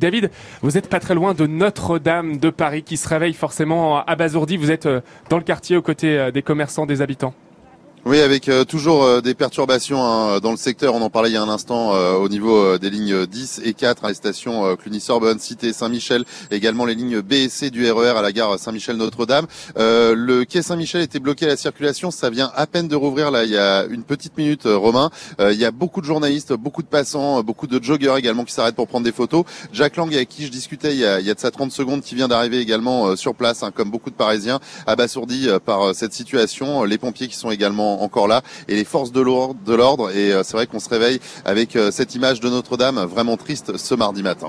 David, vous êtes pas très loin de Notre-Dame de Paris qui se réveille forcément abasourdi. Vous êtes euh, dans le quartier aux côtés euh, des commerçants, des habitants. Oui, avec euh, toujours euh, des perturbations hein, dans le secteur. On en parlait il y a un instant euh, au niveau des lignes 10 et 4 à les stations Cluny-Sorbonne, Cité, Saint-Michel, également les lignes B et C du RER à la gare Saint-Michel-Notre-Dame. le quai Saint-Michel était bloqué à la circulation. Ça vient à peine de rouvrir là. Il y a une petite minute, Romain. il y a beaucoup de journalistes, beaucoup de passants, beaucoup de joggeurs également qui s'arrêtent pour prendre des photos. Jack Lang, avec qui je discutais il y a, il y a de ça 30 secondes, qui vient d'arriver également sur place, hein, comme beaucoup de Parisiens, abasourdis par cette situation. Les pompiers qui sont également encore là et les forces de l'ordre. Et euh, c'est vrai qu'on se réveille avec euh, cette image de Notre-Dame vraiment triste ce mardi matin.